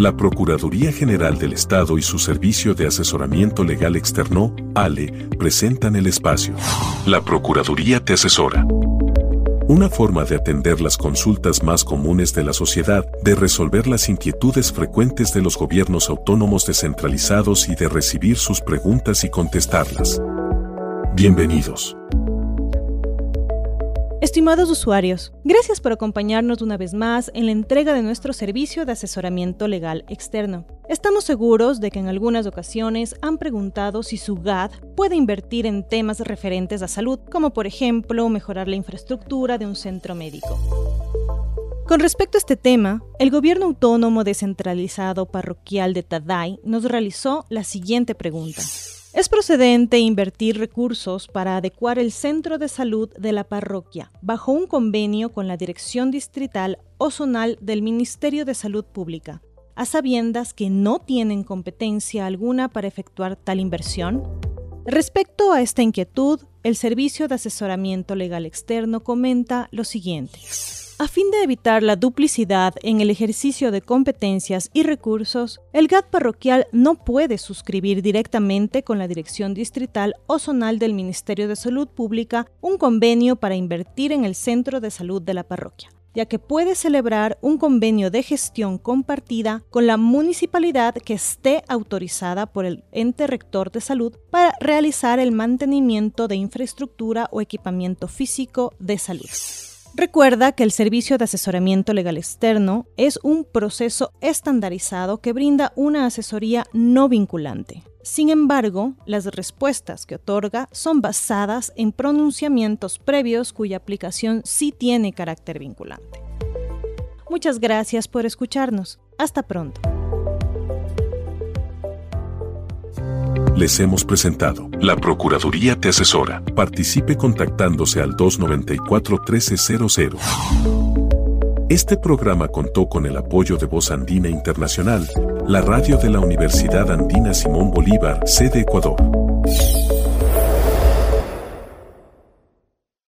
La Procuraduría General del Estado y su Servicio de Asesoramiento Legal Externo, ALE, presentan el espacio. La Procuraduría te asesora. Una forma de atender las consultas más comunes de la sociedad, de resolver las inquietudes frecuentes de los gobiernos autónomos descentralizados y de recibir sus preguntas y contestarlas. Bienvenidos. Estimados usuarios, gracias por acompañarnos una vez más en la entrega de nuestro servicio de asesoramiento legal externo. Estamos seguros de que en algunas ocasiones han preguntado si su GAD puede invertir en temas referentes a salud, como por ejemplo mejorar la infraestructura de un centro médico. Con respecto a este tema, el Gobierno Autónomo Descentralizado Parroquial de Taday nos realizó la siguiente pregunta. Es procedente invertir recursos para adecuar el centro de salud de la parroquia bajo un convenio con la Dirección Distrital o Zonal del Ministerio de Salud Pública, a sabiendas que no tienen competencia alguna para efectuar tal inversión. Respecto a esta inquietud, el Servicio de Asesoramiento Legal Externo comenta lo siguiente. A fin de evitar la duplicidad en el ejercicio de competencias y recursos, el GAT parroquial no puede suscribir directamente con la Dirección Distrital o Zonal del Ministerio de Salud Pública un convenio para invertir en el centro de salud de la parroquia ya que puede celebrar un convenio de gestión compartida con la municipalidad que esté autorizada por el ente rector de salud para realizar el mantenimiento de infraestructura o equipamiento físico de salud. Recuerda que el servicio de asesoramiento legal externo es un proceso estandarizado que brinda una asesoría no vinculante. Sin embargo, las respuestas que otorga son basadas en pronunciamientos previos cuya aplicación sí tiene carácter vinculante. Muchas gracias por escucharnos. Hasta pronto. Les hemos presentado. La Procuraduría te asesora. Participe contactándose al 294-1300. Este programa contó con el apoyo de Voz Andina Internacional, la radio de la Universidad Andina Simón Bolívar, sede Ecuador.